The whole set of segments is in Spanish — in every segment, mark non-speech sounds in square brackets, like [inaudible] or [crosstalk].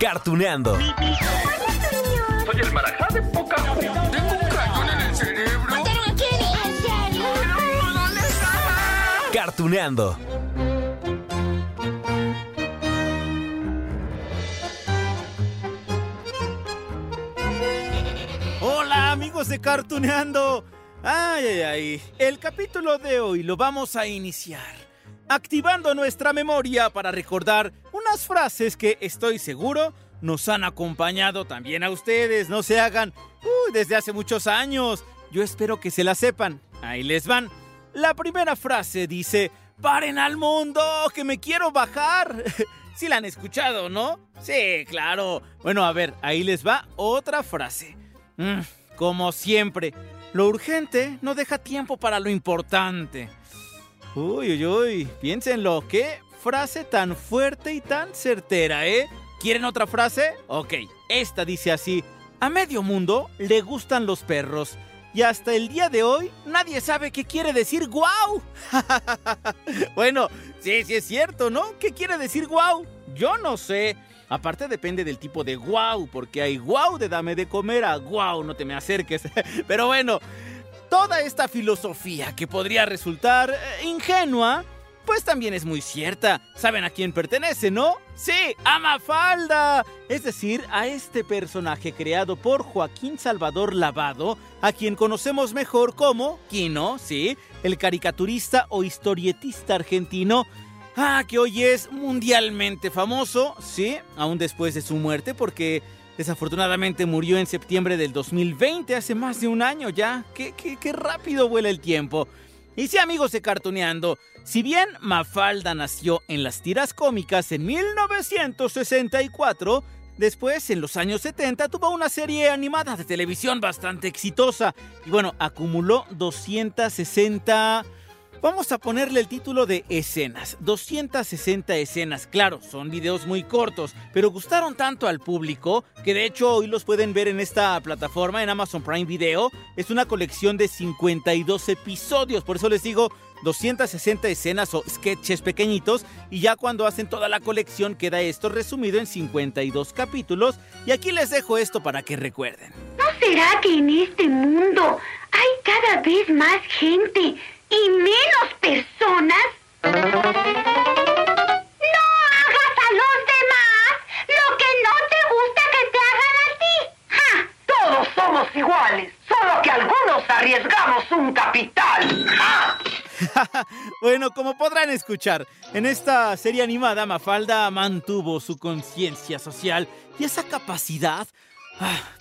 Cartuneando. Soy el marajá de poca Tengo un cañón en el cerebro. Cartuneando. Hola amigos de Cartuneando. Ay, ay, ay. El capítulo de hoy lo vamos a iniciar activando nuestra memoria para recordar unas frases que estoy seguro nos han acompañado también a ustedes. No se hagan desde hace muchos años. Yo espero que se la sepan. Ahí les van. La primera frase dice, paren al mundo, que me quiero bajar. [laughs] Si la han escuchado, ¿no? Sí, claro. Bueno, a ver, ahí les va otra frase. Mm, como siempre, lo urgente no deja tiempo para lo importante. Uy, uy, uy, piénsenlo, qué frase tan fuerte y tan certera, ¿eh? ¿Quieren otra frase? Ok, esta dice así, a medio mundo le gustan los perros. Y hasta el día de hoy nadie sabe qué quiere decir guau. [laughs] bueno, sí, sí es cierto, ¿no? ¿Qué quiere decir guau? Yo no sé. Aparte depende del tipo de guau, porque hay guau de dame de comer a guau, no te me acerques. [laughs] Pero bueno, Toda esta filosofía que podría resultar eh, ingenua, pues también es muy cierta. ¿Saben a quién pertenece, no? Sí, a. Es decir, a este personaje creado por Joaquín Salvador Lavado, a quien conocemos mejor como Kino, sí, el caricaturista o historietista argentino. Ah, que hoy es mundialmente famoso, sí, aún después de su muerte, porque Desafortunadamente murió en septiembre del 2020, hace más de un año ya. Qué, qué, rápido vuela el tiempo. Y sí, amigos de Cartoneando, si bien Mafalda nació en las tiras cómicas en 1964, después, en los años 70, tuvo una serie animada de televisión bastante exitosa. Y bueno, acumuló 260 Vamos a ponerle el título de escenas. 260 escenas, claro, son videos muy cortos, pero gustaron tanto al público que de hecho hoy los pueden ver en esta plataforma, en Amazon Prime Video. Es una colección de 52 episodios, por eso les digo 260 escenas o sketches pequeñitos y ya cuando hacen toda la colección queda esto resumido en 52 capítulos y aquí les dejo esto para que recuerden. ¿No será que en este mundo hay cada vez más gente y menos personas? No hagas a los demás lo que no te gusta que te hagan a ti. ¡Ja! Todos somos iguales, solo que algunos arriesgamos un capital. ¡Ja! [laughs] bueno, como podrán escuchar, en esta serie animada Mafalda mantuvo su conciencia social y esa capacidad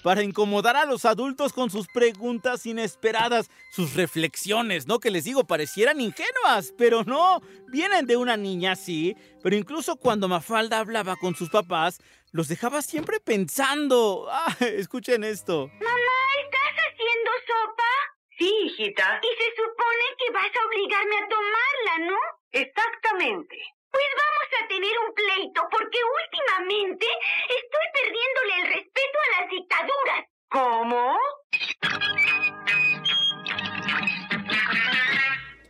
para incomodar a los adultos con sus preguntas inesperadas, sus reflexiones, ¿no? Que les digo, parecieran ingenuas, pero no, vienen de una niña, sí, pero incluso cuando Mafalda hablaba con sus papás, los dejaba siempre pensando. Ah, escuchen esto. Mamá, ¿estás haciendo sopa? Sí, hijita. Y se supone que vas a obligarme a tomarla, ¿no? Exactamente. Pues vamos a tener un pleito porque últimamente estoy perdiéndole el respeto a las dictaduras. ¿Cómo?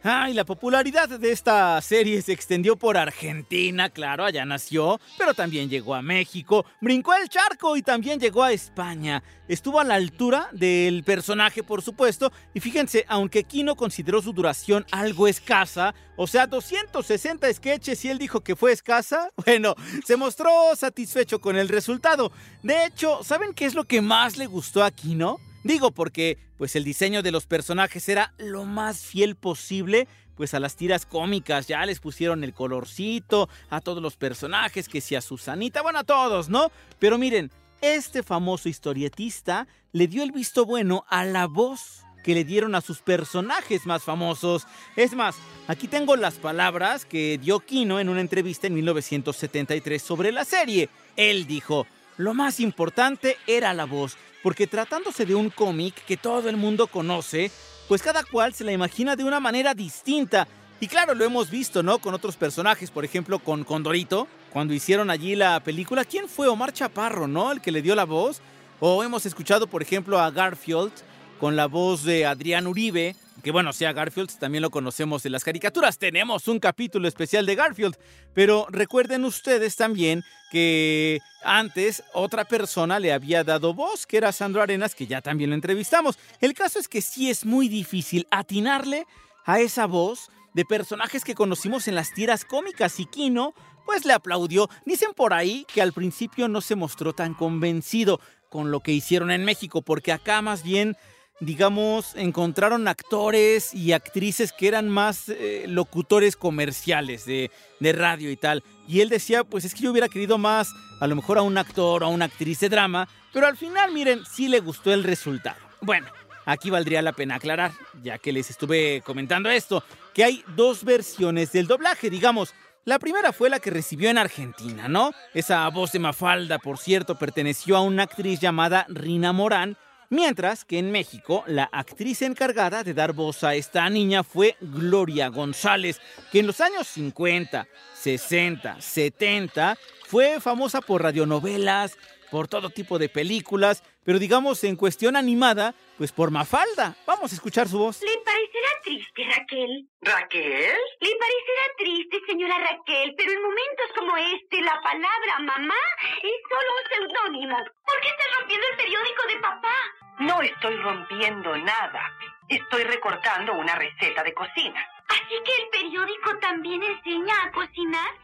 Ah, y la popularidad de esta serie se extendió por Argentina, claro, allá nació, pero también llegó a México, brincó el charco y también llegó a España. Estuvo a la altura del personaje, por supuesto, y fíjense, aunque Kino consideró su duración algo escasa, o sea, 260 sketches y él dijo que fue escasa, [laughs] bueno, se mostró satisfecho con el resultado. De hecho, ¿saben qué es lo que más le gustó a Kino? Digo porque pues el diseño de los personajes era lo más fiel posible pues a las tiras cómicas, ya les pusieron el colorcito a todos los personajes, que si a Susanita, bueno, a todos, ¿no? Pero miren, este famoso historietista le dio el visto bueno a la voz que le dieron a sus personajes más famosos. Es más, aquí tengo las palabras que dio Kino en una entrevista en 1973 sobre la serie. Él dijo, lo más importante era la voz, porque tratándose de un cómic que todo el mundo conoce, pues cada cual se la imagina de una manera distinta. Y claro, lo hemos visto, ¿no? Con otros personajes, por ejemplo, con Condorito, cuando hicieron allí la película. ¿Quién fue Omar Chaparro, no? El que le dio la voz. O hemos escuchado, por ejemplo, a Garfield con la voz de Adrián Uribe, que bueno, sea Garfield, también lo conocemos de las caricaturas. Tenemos un capítulo especial de Garfield, pero recuerden ustedes también que antes otra persona le había dado voz, que era Sandro Arenas, que ya también lo entrevistamos. El caso es que sí es muy difícil atinarle a esa voz de personajes que conocimos en las tiras cómicas y Kino pues le aplaudió. Dicen por ahí que al principio no se mostró tan convencido con lo que hicieron en México, porque acá más bien digamos, encontraron actores y actrices que eran más eh, locutores comerciales de, de, radio y tal. Y él decía, pues es que yo hubiera querido más, a lo mejor a un actor o a una actriz de drama, pero al final, miren, sí le gustó el resultado. Bueno, aquí valdría la pena aclarar, ya que les estuve comentando esto, que hay dos versiones del doblaje, digamos. La primera fue la que recibió en Argentina, ¿no? Esa voz de Mafalda, por cierto, perteneció a una actriz llamada Rina Morán, Mientras que en México, la actriz encargada de dar voz a esta niña fue Gloria González, que en los años 50, 60, 70 fue famosa por radionovelas, por todo tipo de películas, pero digamos en cuestión animada, pues por Mafalda. Vamos a escuchar su voz. ¿Le parecerá triste, Raquel? ¿Raquel? Le parecerá triste, señora Raquel, pero en momentos como este, la palabra mamá es solo un seudónimo. ¿Por qué está rompiendo el periódico de papá? No estoy rompiendo nada. Estoy recortando una receta de cocina. ¿Así que el periódico también enseña a cocinar?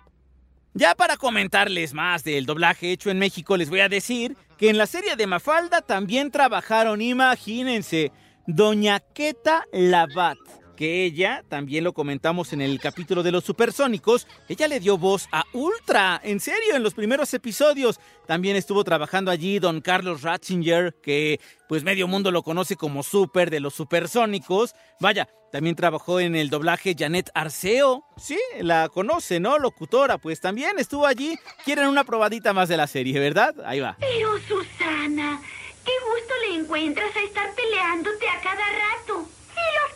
Ya para comentarles más del doblaje hecho en México, les voy a decir que en la serie de Mafalda también trabajaron, imagínense, Doña Queta Labat que ella, también lo comentamos en el capítulo de los supersónicos, ella le dio voz a Ultra, en serio, en los primeros episodios. También estuvo trabajando allí don Carlos Ratzinger, que pues medio mundo lo conoce como Super de los supersónicos. Vaya, también trabajó en el doblaje Janet Arceo. Sí, la conoce, ¿no? Locutora, pues también estuvo allí. Quieren una probadita más de la serie, ¿verdad? Ahí va. Pero Susana, qué gusto le encuentras a estar peleándote a cada rato. Si los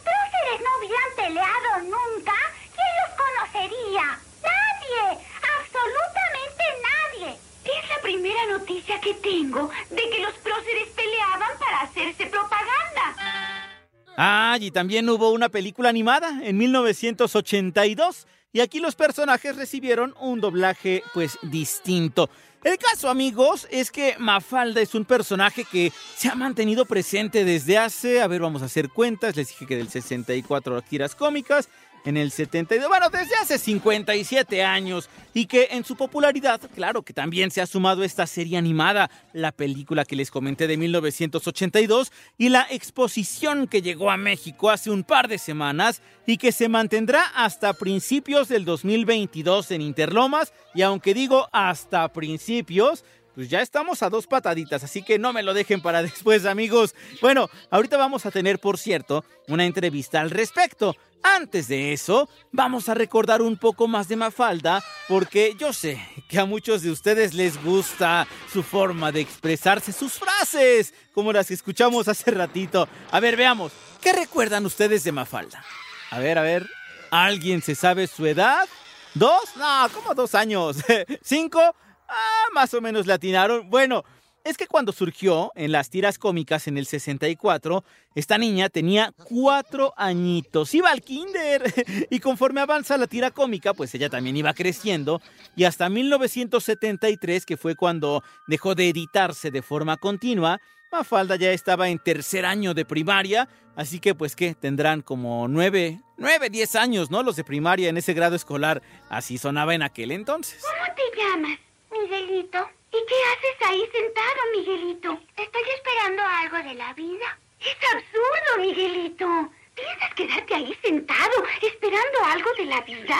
no hubieran peleado nunca, ¿quién los conocería? Nadie, absolutamente nadie. Es la primera noticia que tengo de que los próceres peleaban para hacerse propaganda. Ah, y también hubo una película animada en 1982 y aquí los personajes recibieron un doblaje pues distinto. El caso, amigos, es que Mafalda es un personaje que se ha mantenido presente desde hace, a ver, vamos a hacer cuentas, les dije que del 64 tiras cómicas, en el 72, bueno, desde hace 57 años, y que en su popularidad, claro que también se ha sumado esta serie animada, la película que les comenté de 1982, y la exposición que llegó a México hace un par de semanas y que se mantendrá hasta principios del 2022 en Interlomas, y aunque digo hasta principios, pues ya estamos a dos pataditas, así que no me lo dejen para [laughs] después, amigos. Bueno, ahorita vamos a tener, por cierto, una entrevista al respecto. Antes de eso, vamos a recordar un poco más de Mafalda, porque yo sé que a muchos de ustedes les gusta su forma de expresarse, sus frases, como las que escuchamos hace ratito. A ver, veamos, ¿qué recuerdan ustedes de Mafalda? A ver, a ver, ¿alguien se sabe su edad? ¿Dos? No, como dos años. [laughs] ¿Cinco? Ah, más o menos latinaron. Bueno, es que cuando surgió en las tiras cómicas en el 64, esta niña tenía cuatro añitos, iba al kinder [laughs] y conforme avanza la tira cómica, pues ella también iba creciendo y hasta 1973, que fue cuando dejó de editarse de forma continua, Mafalda ya estaba en tercer año de primaria, así que pues que tendrán como nueve, nueve, diez años, ¿no? Los de primaria en ese grado escolar, así sonaba en aquel entonces. ¿Cómo te llamas? Miguelito. ¿Y qué haces ahí sentado, Miguelito? Estoy esperando algo de la vida. Es absurdo, Miguelito. ¿Piensas quedarte ahí sentado esperando algo de la vida?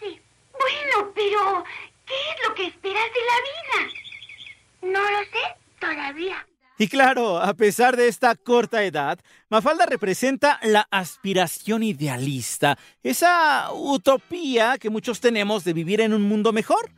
Sí. Bueno, pero ¿qué es lo que esperas de la vida? No lo sé todavía. Y claro, a pesar de esta corta edad, Mafalda representa la aspiración idealista, esa utopía que muchos tenemos de vivir en un mundo mejor.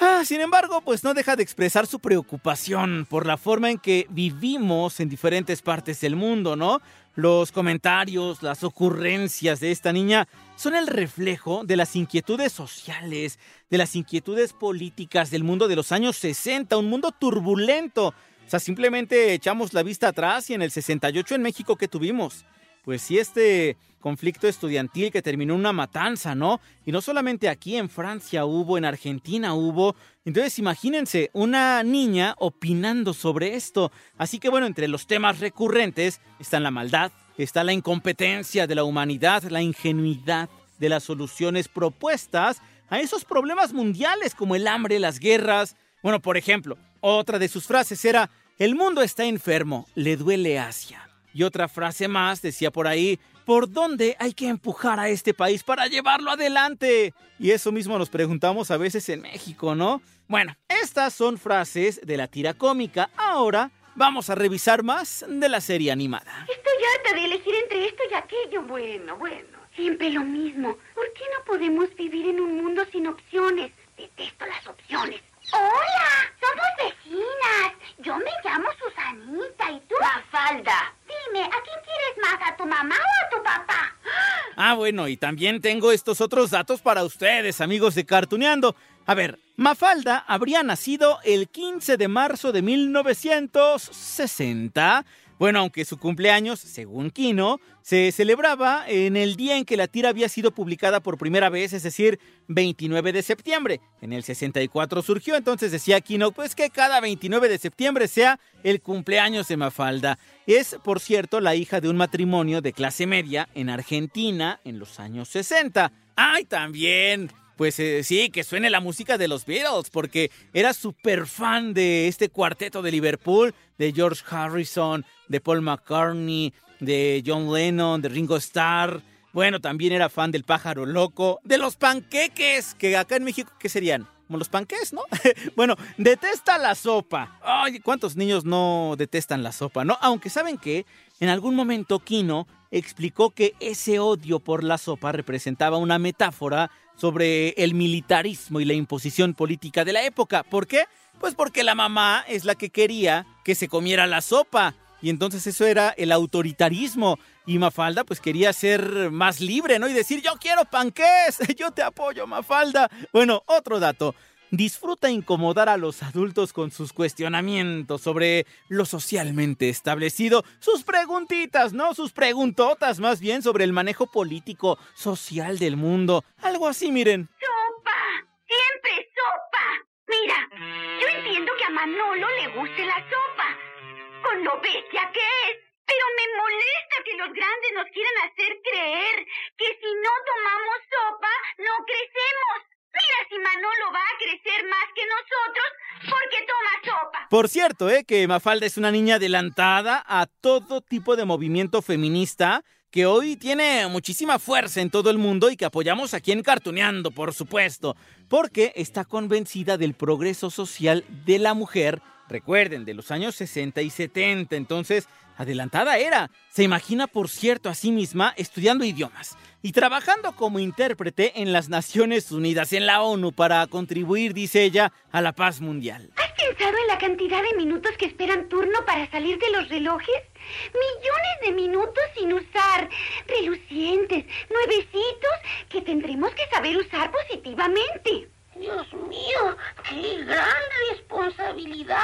Ah, sin embargo, pues no deja de expresar su preocupación por la forma en que vivimos en diferentes partes del mundo, ¿no? Los comentarios, las ocurrencias de esta niña son el reflejo de las inquietudes sociales, de las inquietudes políticas del mundo de los años 60, un mundo turbulento. O sea, simplemente echamos la vista atrás y en el 68 en México que tuvimos pues sí, este conflicto estudiantil que terminó en una matanza, ¿no? Y no solamente aquí, en Francia hubo, en Argentina hubo. Entonces imagínense, una niña opinando sobre esto. Así que bueno, entre los temas recurrentes están la maldad, está la incompetencia de la humanidad, la ingenuidad de las soluciones propuestas a esos problemas mundiales como el hambre, las guerras. Bueno, por ejemplo, otra de sus frases era, el mundo está enfermo, le duele Asia. Y otra frase más decía por ahí, ¿por dónde hay que empujar a este país para llevarlo adelante? Y eso mismo nos preguntamos a veces en México, ¿no? Bueno, estas son frases de la tira cómica. Ahora vamos a revisar más de la serie animada. Estoy harta de elegir entre esto y aquello. Bueno, bueno. Siempre lo mismo. ¿Por qué no podemos vivir en un mundo sin opciones? Detesto las opciones. Hola, somos vecinas. Yo me llamo Susanita y tú. La falda. Dime, ¿a quién quieres más, a tu mamá o a tu papá? [gasps] Ah, bueno, y también tengo estos otros datos para ustedes, amigos de Cartuneando. A ver, Mafalda habría nacido el 15 de marzo de 1960 bueno, aunque su cumpleaños, según Kino, se celebraba en el día en que la tira había sido publicada por primera vez, es decir, 29 de septiembre. En el 64 surgió, entonces decía Kino, pues que cada 29 de septiembre sea el cumpleaños de Mafalda. Es, por cierto, la hija de un matrimonio de clase media en Argentina en los años 60. ¡Ay, también! Pues eh, sí, que suene la música de los Beatles, porque era súper fan de este cuarteto de Liverpool, de George Harrison, de Paul McCartney, de John Lennon, de Ringo Starr. Bueno, también era fan del pájaro loco, de los panqueques, que acá en México, ¿qué serían? Como los panqués, ¿no? [laughs] bueno, detesta la sopa. Ay, ¿cuántos niños no detestan la sopa, no? Aunque saben que en algún momento Kino explicó que ese odio por la sopa representaba una metáfora sobre el militarismo y la imposición política de la época. ¿Por qué? Pues porque la mamá es la que quería que se comiera la sopa. Y entonces eso era el autoritarismo. Y Mafalda pues quería ser más libre, ¿no? Y decir, yo quiero panqués, [laughs] yo te apoyo, Mafalda. Bueno, otro dato disfruta incomodar a los adultos con sus cuestionamientos sobre lo socialmente establecido, sus preguntitas, ¿no? Sus preguntotas más bien sobre el manejo político, social del mundo. Algo así, miren. ¡Sopa! ¡Siempre sopa! Mira, yo entiendo que a Manolo le guste la sopa, con lo bestia que es. Pero me molesta que los grandes nos quieran hacer creer que si no tomamos sopa, no crecemos. Mira si Manolo va a crecer más que nosotros porque toma sopa. Por cierto, ¿eh? que Mafalda es una niña adelantada a todo tipo de movimiento feminista que hoy tiene muchísima fuerza en todo el mundo y que apoyamos aquí en Cartuneando, por supuesto, porque está convencida del progreso social de la mujer, recuerden, de los años 60 y 70, entonces adelantada era. Se imagina, por cierto, a sí misma estudiando idiomas y trabajando como intérprete en las Naciones Unidas, en la ONU, para contribuir, dice ella, a la paz mundial. ¿Has pensado en la cantidad de minutos que esperan turno para salir de los relojes? Millones de minutos sin usar. Relucientes, nuevecitos, que tendremos que saber usar positivamente. Dios mío, qué gran responsabilidad.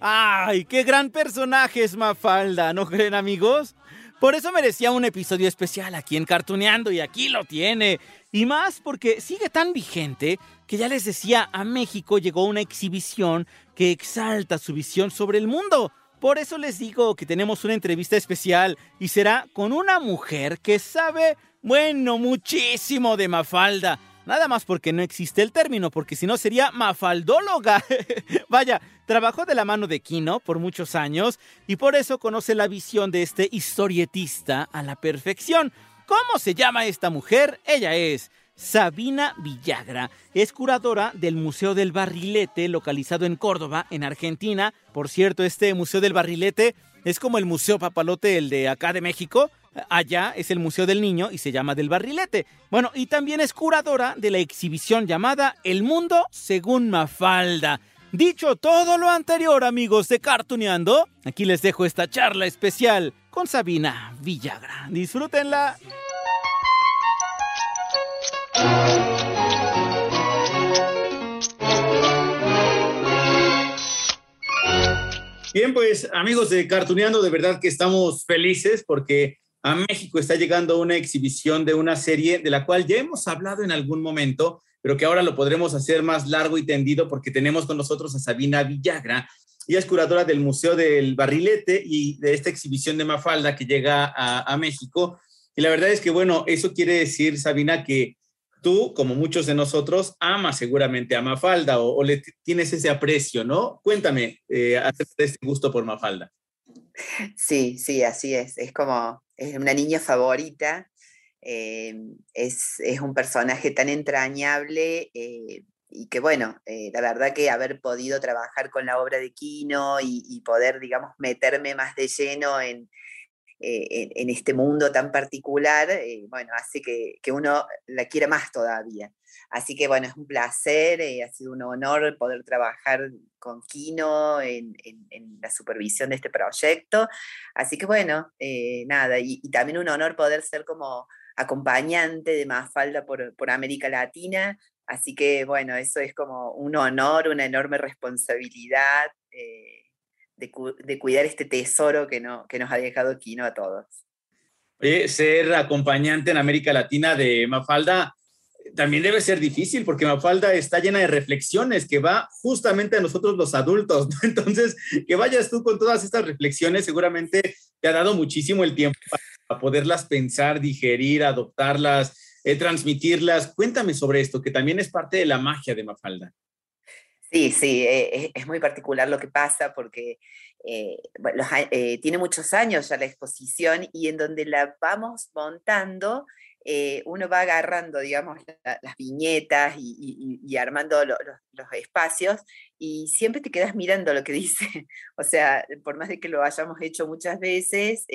¡Ay, qué gran personaje es Mafalda! ¿No creen, amigos? Por eso merecía un episodio especial aquí en Cartuneando y aquí lo tiene. Y más porque sigue tan vigente que ya les decía, a México llegó una exhibición que exalta su visión sobre el mundo. Por eso les digo que tenemos una entrevista especial y será con una mujer que sabe, bueno, muchísimo de Mafalda. Nada más porque no existe el término, porque si no sería mafaldóloga. [laughs] Vaya, trabajó de la mano de Kino por muchos años y por eso conoce la visión de este historietista a la perfección. ¿Cómo se llama esta mujer? Ella es Sabina Villagra. Es curadora del Museo del Barrilete, localizado en Córdoba, en Argentina. Por cierto, este Museo del Barrilete es como el Museo Papalote, el de acá de México. Allá es el Museo del Niño y se llama del Barrilete. Bueno, y también es curadora de la exhibición llamada El Mundo según Mafalda. Dicho todo lo anterior, amigos de Cartuneando, aquí les dejo esta charla especial con Sabina Villagra. Disfrútenla. Bien, pues amigos de Cartuneando, de verdad que estamos felices porque a México está llegando una exhibición de una serie de la cual ya hemos hablado en algún momento, pero que ahora lo podremos hacer más largo y tendido porque tenemos con nosotros a Sabina Villagra. Ella es curadora del Museo del Barrilete y de esta exhibición de Mafalda que llega a, México. Y la verdad es que, bueno, eso quiere decir, Sabina, que tú, como muchos de nosotros, amas seguramente a Mafalda o, le tienes ese aprecio, ¿no? Cuéntame eh, este gusto por Mafalda. Sí, sí, así es. Es como, es una niña favorita. eh, es, es un personaje tan entrañable eh, y que, bueno, eh, la verdad que haber podido trabajar con la obra de Quino y, y poder, digamos, meterme más de lleno en, eh, en, en este mundo tan particular, eh, bueno, hace que, que uno la quiera más todavía. Así que bueno, es un placer, eh, ha sido un honor poder trabajar con Kino en, en- en la supervisión de este proyecto. Así que bueno, eh, nada, y, y también un honor poder ser como acompañante de Mafalda por, por América Latina. Así que bueno, eso es como un honor, una enorme responsabilidad eh, de, cu- de cuidar este tesoro que, no, que nos ha dejado Kino a todos. Oye, ser acompañante en América Latina de Mafalda eh, también debe ser difícil porque Mafalda está llena de reflexiones que va justamente a nosotros los adultos. [laughs] Entonces, que vayas tú con todas estas reflexiones seguramente te ha dado muchísimo el tiempo para poderlas pensar, digerir, adoptarlas, eh, transmitirlas. Cuéntame sobre esto, que también es parte de la magia de Mafalda. Sí, sí, eh, es, muy particular lo que pasa porque eh, eh, tiene muchos años ya la exposición y en donde la vamos montando, uno va agarrando, digamos, la- las viñetas y, armando lo- los- los espacios y siempre te quedas mirando lo que [laughs] dice. O sea, por más de que lo hayamos hecho muchas veces,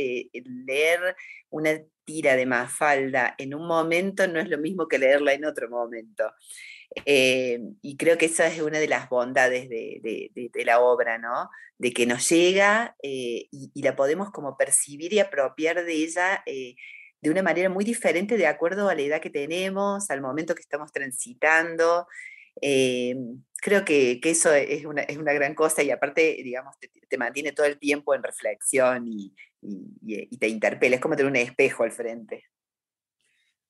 leer una tira de Mafalda en un momento no es lo mismo que leerla en otro momento. Eh, y creo que esa es una de las bondades de, la obra, ¿no? De que nos llega eh, y, la podemos como percibir y apropiar de ella eh, de una manera muy diferente de acuerdo a la edad que tenemos, al momento que estamos transitando. Creo que, eso es una, es una gran cosa y aparte, digamos, te, mantiene todo el tiempo en reflexión y te interpela. Es como tener un espejo al frente.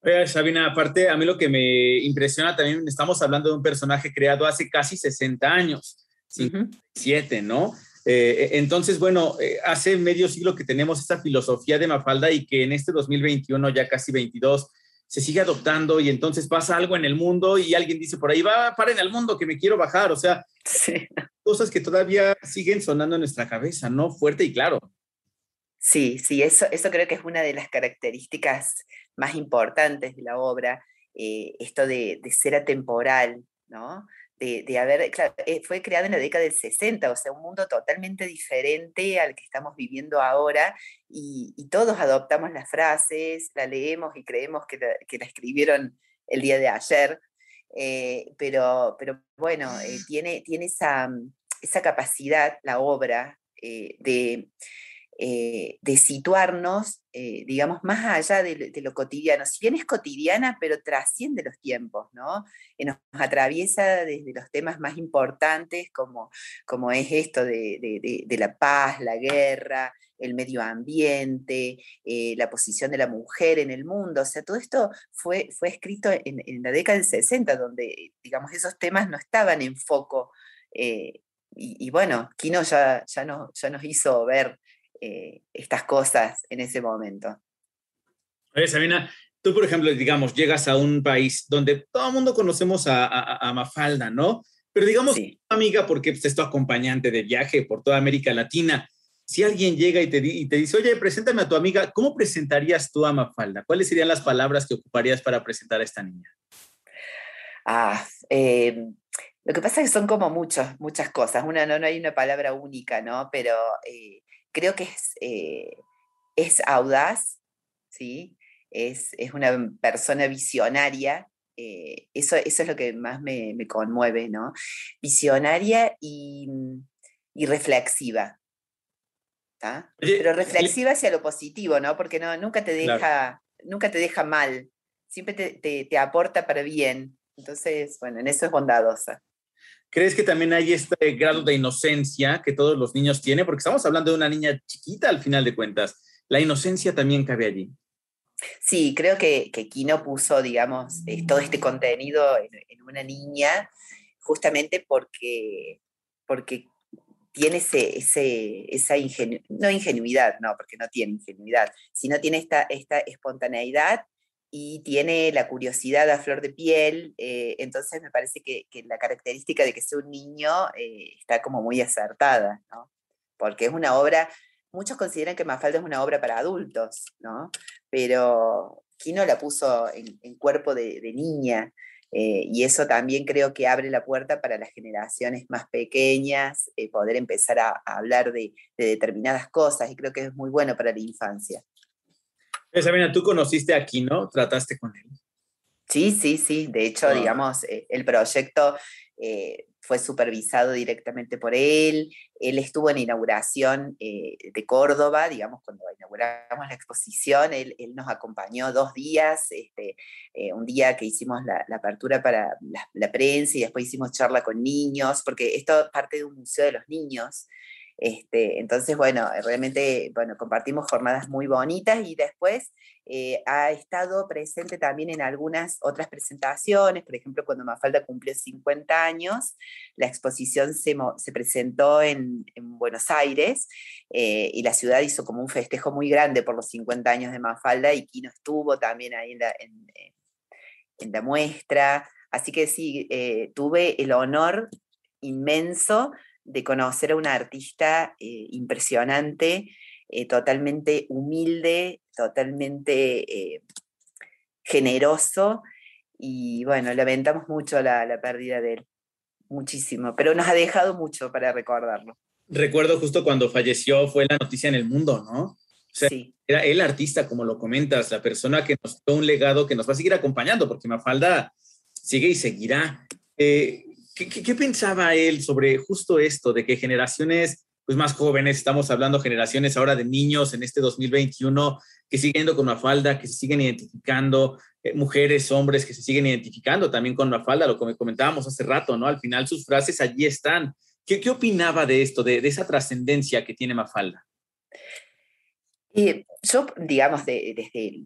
Oye, Sabina, aparte, a mí lo que me impresiona también, estamos hablando de un personaje creado hace casi 60 años, 57, ¿no? Eh, entonces, bueno, eh, hace medio siglo que tenemos esta filosofía de Mafalda y que en este 2021, ya casi 22, se sigue adoptando y entonces pasa algo en el mundo y alguien dice por ahí, va, paren al mundo que me quiero bajar. O sea, cosas que todavía siguen sonando en nuestra cabeza, ¿no? Fuerte y claro. Sí, sí, eso, eso creo que es una de las características más importantes de la obra, eh, esto de, ser atemporal, ¿no? De, haber, claro, eh, fue creada en la década del 60, o sea, un mundo totalmente diferente al que estamos viviendo ahora, y, todos adoptamos las frases, la leemos y creemos que la, que la escribieron el día de ayer, eh, pero, pero bueno, tiene, tiene esa, esa capacidad, la obra, de eh, de situarnos, eh, digamos, más allá de, lo- cotidiano. Si bien es cotidiana, pero trasciende los tiempos, ¿no? Eh, nos atraviesa desde los temas más importantes, como, como es esto de, de- la paz, la guerra, el medio ambiente, la posición de la mujer en el mundo. O sea, todo esto fue, fue escrito en, la década del 60, donde, digamos, esos temas no estaban en foco. y, bueno, Kino ya, ya, no, ya nos hizo ver eh, estas cosas en ese momento. Oye, Sabina, tú, por ejemplo, digamos, llegas a un país donde todo el mundo conocemos a, a- a Mafalda, ¿no? Pero digamos, amiga, porque pues, es tu acompañante de viaje por toda América Latina. si alguien llega y te, y te dice, oye, preséntame a tu amiga, ¿cómo presentarías tú a Mafalda? ¿Cuáles serían las palabras que ocuparías para presentar a esta niña? Ah, eh, lo que pasa es que son como muchas, muchas cosas. Una, no, no hay una palabra única, ¿no? Pero eh, creo que es, eh, es audaz, ¿sí? Es, es, una persona visionaria. eso, eso es lo que más me, me conmueve, ¿no? Visionaria y, y reflexiva. Pero reflexiva hacia lo positivo, ¿no? Porque no, nunca, te deja, nunca te deja mal, siempre te, te, aporta para bien. Entonces, bueno, en eso es bondadosa. ¿Crees que también hay este grado de inocencia que todos los niños tienen? Porque estamos hablando de una niña chiquita al final de cuentas. La inocencia también cabe allí. Sí, creo que, que Kino puso, digamos, eh, todo este contenido en, en, una niña justamente porque, porque tiene ese, ese, esa ingenuidad, no ingenuidad, no, porque no tiene ingenuidad, sino tiene esta, esta espontaneidad y tiene la curiosidad a flor de piel, eh, entonces me parece que, la característica de que sea un niño eh, está como muy acertada, ¿no? Porque es una obra, muchos consideran que Mafalda es una obra para adultos, ¿no? Pero Kino la puso en, cuerpo de, niña, eh, y eso también creo que abre la puerta para las generaciones más pequeñas, eh, poder empezar a, hablar de, determinadas cosas, y creo que es muy bueno para la infancia. Sabina, tú conociste aquí, ¿no? ¿Trataste con él? Sí, sí, sí. De hecho, ah. digamos, eh, el proyecto eh, fue supervisado directamente por él. Él estuvo en la inauguración eh, de Córdoba, digamos, cuando inauguramos la exposición, él, él nos acompañó dos días, este, un día que hicimos la, la apertura para la, la, prensa y después hicimos charla con niños, porque esto parte de un museo de los niños. Este, entonces, bueno, realmente, bueno, compartimos jornadas muy bonitas y después eh, ha estado presente también en algunas otras presentaciones, por ejemplo, cuando Mafalda cumplió 50 años, la exposición se, se presentó en, en, Buenos Aires eh, y la ciudad hizo como un festejo muy grande por los 50 años de Mafalda y Kino estuvo también ahí en la, en, en la muestra. Así que sí, eh, tuve el honor inmenso de conocer a una artista eh, impresionante, eh, totalmente humilde, totalmente eh, generoso y bueno, lamentamos mucho la, la, pérdida de él, muchísimo, pero nos ha dejado mucho para recordarlo. Recuerdo justo cuando falleció, fue la noticia en el mundo, ¿no? O sea, sí. era el artista, como lo comentas, la persona que nos dio un legado que nos va a seguir acompañando, porque Mafalda sigue y seguirá. Eh, ¿Qué, pensaba él sobre justo esto, de que generaciones pues, más jóvenes, estamos hablando generaciones ahora de niños en este 2021 que siguen con Mafalda, que se siguen identificando, eh, mujeres, hombres que se siguen identificando también con Mafalda, lo que comentábamos hace rato, ¿no? Al final sus frases allí están. ¿Qué, opinaba de esto, de, esa trascendencia que tiene Mafalda? Yo, digamos, de, desde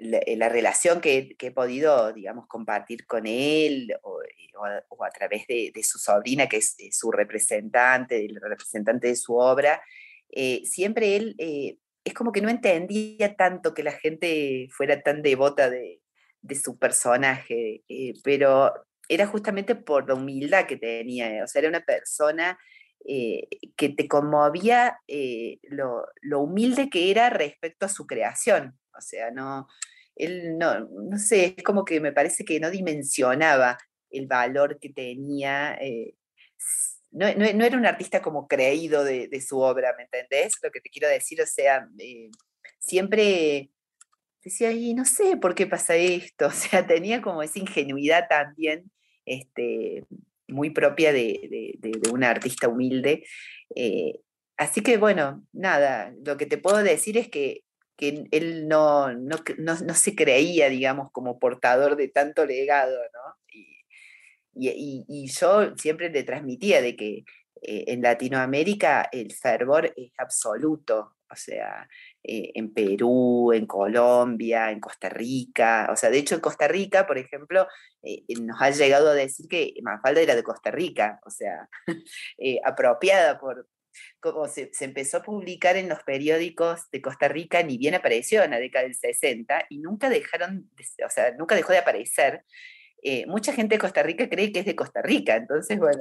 la, la relación que, que, he podido, digamos, compartir con él o, o, a, o a, través de, de, su sobrina, que es su representante, el representante de su obra, eh, siempre él eh, es como que no entendía tanto que la gente fuera tan devota de, de su personaje, eh, pero era justamente por la humildad que tenía, o sea, era una persona eh, que te conmovía eh, lo, lo, humilde que era respecto a su creación. O sea, no, él no, no sé, es como que me parece que no dimensionaba el valor que tenía. Eh, no, no, no, era un artista como creído de, su obra, ¿me entendés? Lo que te quiero decir, o sea, eh, siempre decía, y no sé por qué pasa esto, [laughs] o sea, tenía como esa ingenuidad también, este, muy propia de, de, de una artista humilde. Eh, así que bueno, nada, lo que te puedo decir es que, que él no, no, no, no, se creía, digamos, como portador de tanto legado, ¿no? Y, y, y yo siempre le transmitía de que eh, en Latinoamérica el fervor es absoluto, o sea, eh, en Perú, en Colombia, en Costa Rica. O sea, de hecho en Costa Rica, por ejemplo, eh, nos ha llegado a decir que Mafalda era de Costa Rica, o sea, [laughs] apropiada por... Como se, se, empezó a publicar en los periódicos de Costa Rica, ni bien apareció en la década del 60 y nunca dejaron, de, o sea, nunca dejó de aparecer. Eh, mucha gente de Costa Rica cree que es de Costa Rica, entonces, bueno,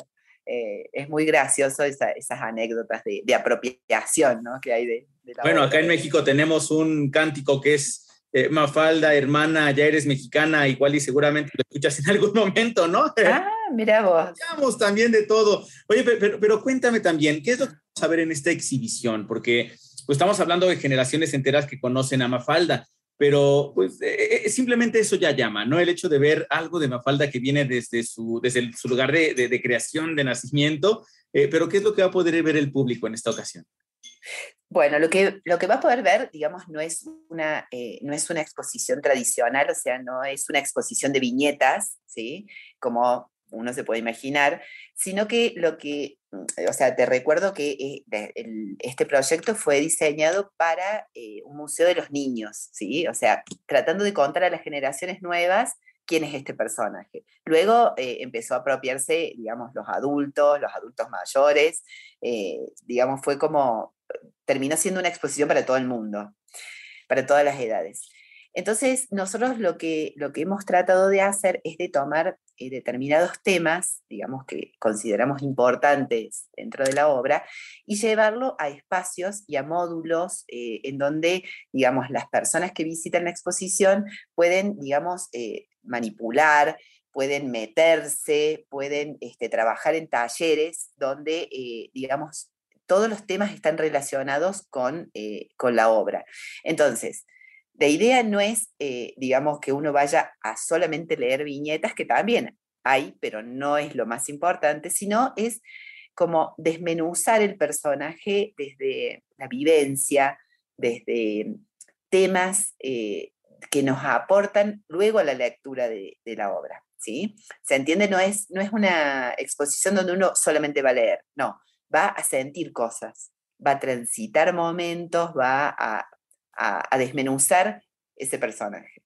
eh, es muy gracioso esas anécdotas de, apropiación ¿no? que hay de, la Bueno, acá en México tenemos un cántico que es eh, Mafalda, hermana, ya eres mexicana, igual y seguramente lo escuchas en algún [laughs] momento, ¿no? Ah, mira vos. Escuchamos también de todo. Oye, pero, pero, cuéntame también, ¿qué es lo que vamos a ver en esta exhibición? Porque pues, estamos hablando de generaciones enteras que conocen a Mafalda, pero pues eh, eh, simplemente eso ya llama, ¿no? El hecho de ver algo de Mafalda que viene desde su, desde su lugar de, de, creación, de nacimiento, eh, pero ¿qué es lo que va a poder ver el público en esta ocasión? Bueno, lo que, lo que va a poder ver, digamos, no es, una, no es una exposición tradicional, o sea, no es una exposición de viñetas, ¿sí? Como uno se puede imaginar, sino que lo que, mm, o sea, te recuerdo que eh, este proyecto fue diseñado para eh, un museo de los niños, ¿sí? O sea, tratando de contar a las generaciones nuevas quién es este personaje. Luego eh, empezó a apropiarse, digamos, los adultos, los adultos mayores, digamos, fue como, terminó siendo una exposición para todo el mundo, para todas las edades. Entonces, nosotros lo que, lo que hemos tratado de hacer es de tomar eh, determinados temas, digamos, que consideramos importantes dentro de la obra, y llevarlo a espacios y a módulos eh, en donde, digamos, las personas que visitan la exposición pueden, digamos, eh, manipular, pueden meterse, pueden este, trabajar en talleres donde, digamos, todos los temas están relacionados con, con la obra. Entonces, la idea no es, eh, digamos, que uno vaya a solamente leer viñetas, que también hay, pero no es lo más importante, sino es como desmenuzar el personaje desde la vivencia, desde temas eh, que nos aportan luego a la lectura de, la obra. ¿sí? ¿Se entiende? No es, no es una exposición donde uno solamente va a leer, no, va a sentir cosas, va a transitar momentos, va a a, desmenuzar ese personaje.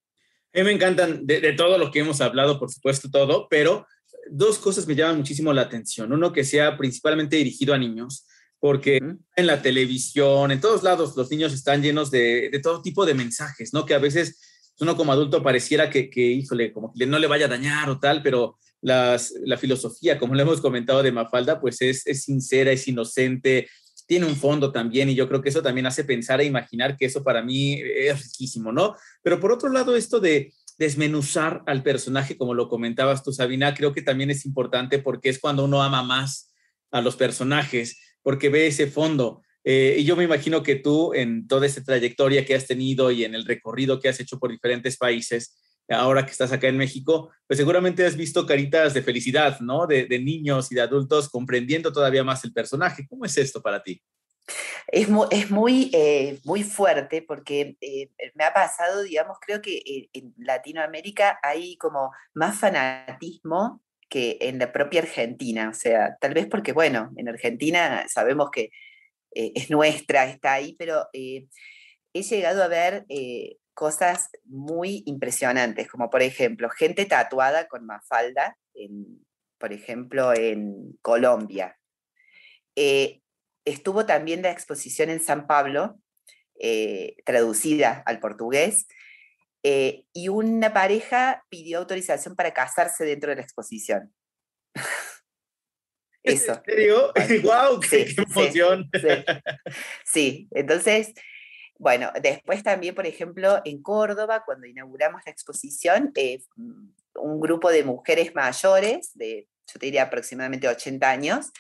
A mí me encantan de, de, todo lo que hemos hablado, por supuesto, todo, pero dos cosas me llaman muchísimo la atención. Uno, que sea principalmente dirigido a niños, porque en la televisión, en todos lados, los niños están llenos de, de, todo tipo de mensajes, ¿no? Que a veces uno como adulto pareciera que, que híjole, como que no le vaya a dañar o tal, pero las, la filosofía, como le hemos comentado de Mafalda, pues es, es sincera, es inocente, tiene un fondo también y yo creo que eso también hace pensar e imaginar que eso para mí es riquísimo, ¿no? Pero por otro lado, esto de desmenuzar al personaje, como lo comentabas tú, Sabina, creo que también es importante porque es cuando uno ama más a los personajes, porque ve ese fondo. Eh, y yo me imagino que tú, en toda esta trayectoria que has tenido y en el recorrido que has hecho por diferentes países, ahora que estás acá en México, pues seguramente has visto caritas de felicidad, ¿no? De, niños y de adultos comprendiendo todavía más el personaje. ¿Cómo es esto para ti? Es muy, es muy, eh, muy fuerte porque eh, me ha pasado, digamos, creo que eh, en Latinoamérica hay como más fanatismo que en la propia Argentina. O sea, tal vez porque, bueno, en Argentina sabemos que es nuestra, está ahí, pero he llegado a ver cosas muy impresionantes, como por ejemplo, gente tatuada con mafalda, en, por ejemplo, en Colombia. Eh, estuvo también la exposición en San Pablo, eh, traducida al portugués, eh, y una pareja pidió autorización para casarse dentro de la exposición. [laughs] Eso. ¿En serio? ¡Wow! [laughs] ¡Qué, emoción! sí, entonces bueno, después también, por ejemplo, en Córdoba, cuando inauguramos la exposición, eh, un grupo de mujeres mayores, de yo te diría aproximadamente 80 años,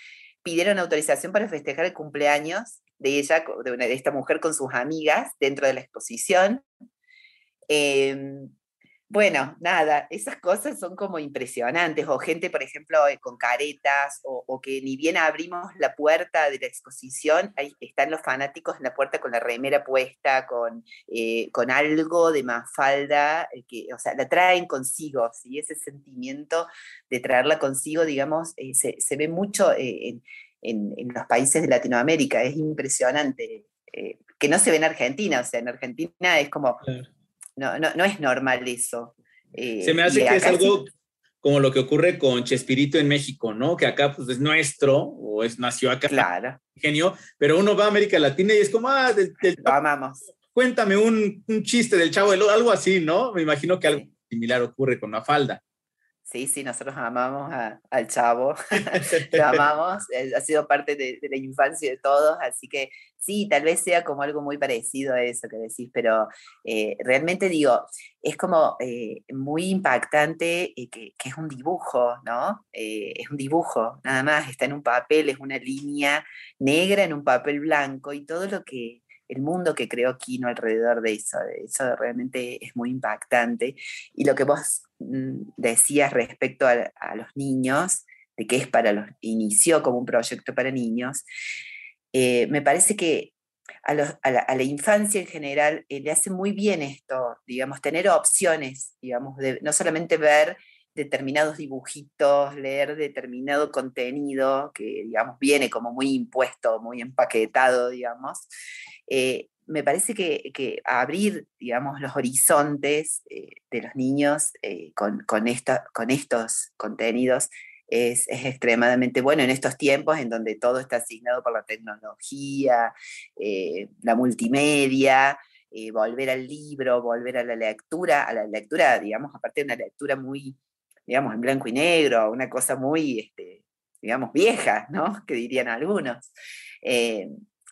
pidieron autorización para festejar el cumpleaños de ella, de, esta mujer con sus amigas dentro de la exposición. Em, bueno, nada, esas cosas son como impresionantes, o gente, por ejemplo, eh, con caretas, o, que ni bien abrimos la puerta de la exposición, ahí están los fanáticos en la puerta con la remera puesta, con, eh, con algo de mafalda, eh, que, o sea, la traen consigo, ¿sí? ese sentimiento de traerla consigo, digamos, se, ve mucho en, los países de Latinoamérica, es impresionante, que no se ve en Argentina, o sea, en Argentina es como... No, no, no es normal eso. Eh, se me hace que es algo como lo que ocurre con Chespirito en México, ¿no? Que acá pues es nuestro, o es, nació acá. Claro. Genio, pero uno va a América Latina y es como, ah, del, amamos. Cuéntame un, un, chiste del chavo, algo así, ¿no? Me imagino que algo similar ocurre con la falda. Sí, sí, nosotros amamos al chavo, [laughs] [laughs] lo amamos, ha sido parte de, la infancia de todos, así que sí, tal vez sea como algo muy parecido a eso que decís, pero eh, realmente digo, es como eh, muy impactante eh, que, es un dibujo, ¿no? es un dibujo, nada más, está en un papel, es una línea negra en un papel blanco y todo lo que el mundo que creó Kino alrededor de eso. Eso realmente es muy impactante. Y lo que vos decías respecto a, los niños, de que es para los, inició como un proyecto para niños, eh, me parece que a, la, infancia en general eh, le hace muy bien esto, digamos, tener opciones, digamos, de no solamente ver determinados dibujitos, leer determinado contenido que, digamos, viene como muy impuesto, muy empaquetado, digamos, eh, me parece que, abrir, digamos, los horizontes eh, de los niños eh, con, con, con, estos contenidos es, extremadamente bueno en estos tiempos en donde todo está asignado por la tecnología, la multimedia, volver al libro, volver a la lectura, a la lectura, digamos, aparte de una lectura muy, digamos, en blanco y negro, una cosa muy, este, digamos, vieja, ¿no? [laughs] Que dirían algunos.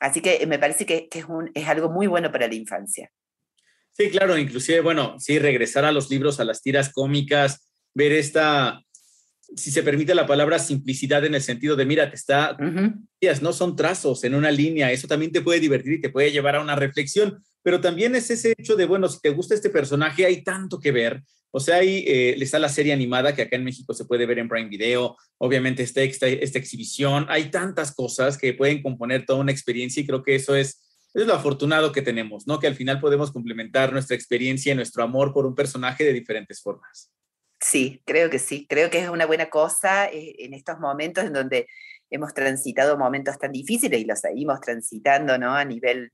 Así que me parece que, es, un, es algo muy bueno para la infancia. Sí, claro, inclusive, bueno, sí, regresar a los libros, a las tiras cómicas, ver esta, si se permite la palabra, simplicidad en el sentido de, mira, te está, no son trazos en una línea, eso también te puede divertir y te puede llevar a una reflexión, pero también es ese hecho de, bueno, si te gusta este personaje, hay tanto que ver, o sea, ahí eh, está la serie animada que acá en México se puede ver en Prime Video, obviamente esta, esta exhibición, hay tantas cosas que pueden componer toda una experiencia y creo que eso es, es lo afortunado que tenemos, ¿no? Que al final podemos complementar nuestra experiencia y nuestro amor por un personaje de diferentes formas. Sí, creo que sí, creo que es una buena cosa eh, en estos momentos en donde hemos transitado momentos tan difíciles y los seguimos transitando, ¿no? A nivel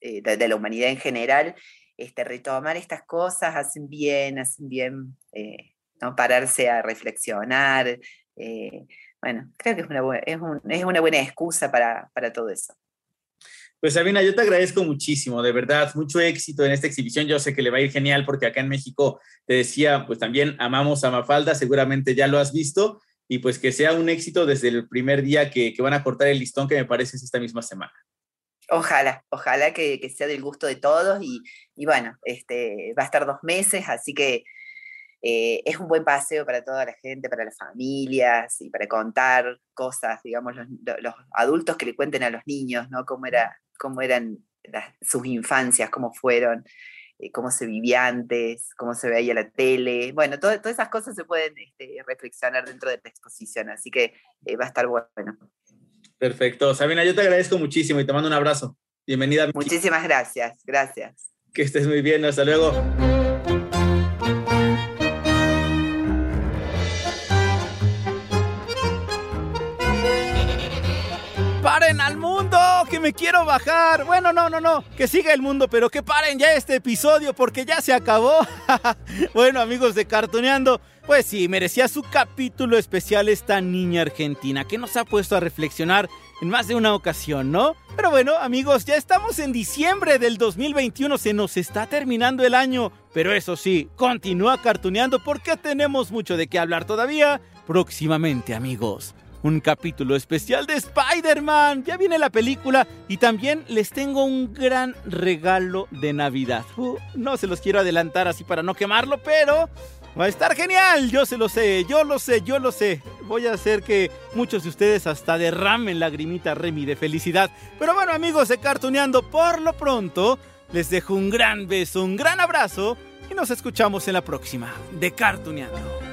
eh, de, la humanidad en general, este, retomar estas cosas hacen bien, hacen bien eh, ¿no? pararse a reflexionar. Eh, bueno, creo que es una, es, una buena excusa para, para todo eso. Pues Sabina, yo te agradezco muchísimo, de verdad, mucho éxito en esta exhibición. Yo sé que le va a ir genial porque acá en México, te decía, pues también amamos a Mafalda, seguramente ya lo has visto, y pues que sea un éxito desde el primer día que, que van a cortar el listón que me parece es esta misma semana. Ojalá, ojalá que, sea del gusto de todos y, bueno, este, va a estar dos meses, así que eh, es un buen paseo para toda la gente, para las familias y para contar cosas, digamos, los, adultos que le cuenten a los niños, ¿no? Cómo, era, cómo eran sus infancias, cómo fueron, eh, cómo se vivía antes, cómo se veía la tele. Bueno, todas esas cosas se pueden este, reflexionar dentro de la exposición, así que eh, va a estar bueno. Perfecto. Sabina, yo te agradezco muchísimo y te mando un abrazo. Bienvenida. Muchísimas gracias. Gracias. Que estés muy bien. Hasta luego. ¡Paren al ¡Que me quiero bajar! Bueno, no, no, no. Que siga el mundo, pero que paren ya este episodio porque ya se acabó. [laughs] bueno, amigos de Cartoneando. Pues sí, merecía su capítulo especial esta niña argentina que nos ha puesto a reflexionar en más de una ocasión, ¿no? Pero bueno, amigos, ya estamos en diciembre del 2021, se nos está terminando el año, pero eso sí, continúa cartuneando porque tenemos mucho de qué hablar todavía próximamente, amigos. Un capítulo especial de Spider-Man. Ya viene la película y también les tengo un gran regalo de Navidad. Uh, no se los quiero adelantar así para no quemarlo, pero Va a estar genial, yo se lo sé, yo lo sé, yo lo sé. Voy a hacer que muchos de ustedes hasta derramen lagrimita Remy de felicidad. Pero bueno amigos de Cartuneando, por lo pronto les dejo un gran beso, un gran abrazo y nos escuchamos en la próxima de Cartuneando.